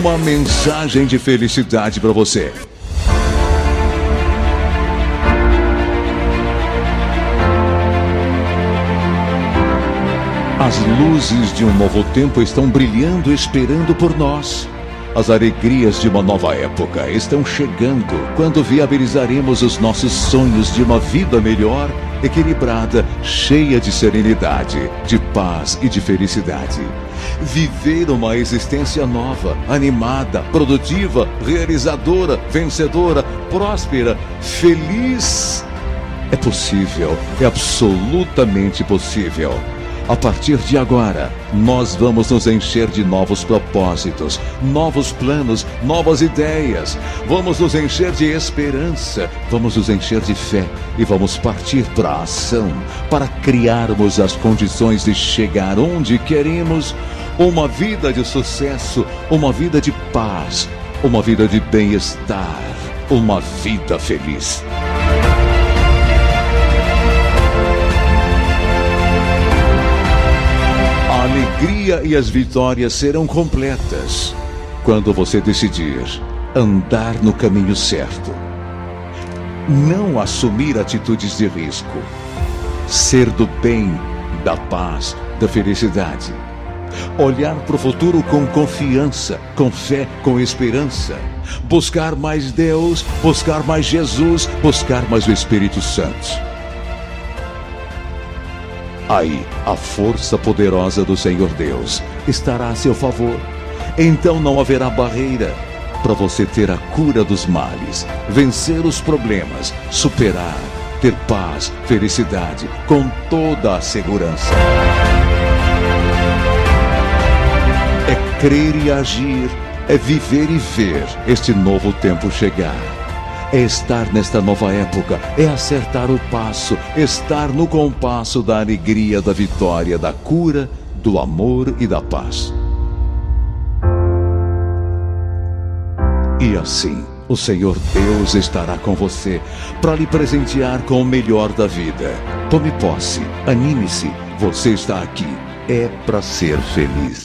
uma mensagem de felicidade para você. As luzes de um novo tempo estão brilhando, esperando por nós. As alegrias de uma nova época estão chegando quando viabilizaremos os nossos sonhos de uma vida melhor, equilibrada, cheia de serenidade, de paz e de felicidade. Viver uma existência nova, animada, produtiva, realizadora, vencedora, próspera, feliz. É possível, é absolutamente possível. A partir de agora, nós vamos nos encher de novos propósitos, novos planos, novas ideias. Vamos nos encher de esperança, vamos nos encher de fé e vamos partir para a ação para criarmos as condições de chegar onde queremos. Uma vida de sucesso, uma vida de paz, uma vida de bem-estar, uma vida feliz. Alegria e as vitórias serão completas quando você decidir andar no caminho certo. Não assumir atitudes de risco. Ser do bem, da paz, da felicidade. Olhar para o futuro com confiança, com fé, com esperança. Buscar mais Deus, buscar mais Jesus, buscar mais o Espírito Santo Aí, a força poderosa do Senhor Deus estará a seu favor. Então não haverá barreira para você ter a cura dos males, vencer os problemas, superar, ter paz, felicidade, com toda a segurança. É crer e agir, é viver e ver este novo tempo chegar é estar nesta nova época, é acertar o passo, estar no compasso da alegria, da vitória, da cura, do amor e da paz. E assim, o Senhor Deus estará com você para lhe presentear com o melhor da vida. Tome posse, anime-se, você está aqui, é para ser feliz.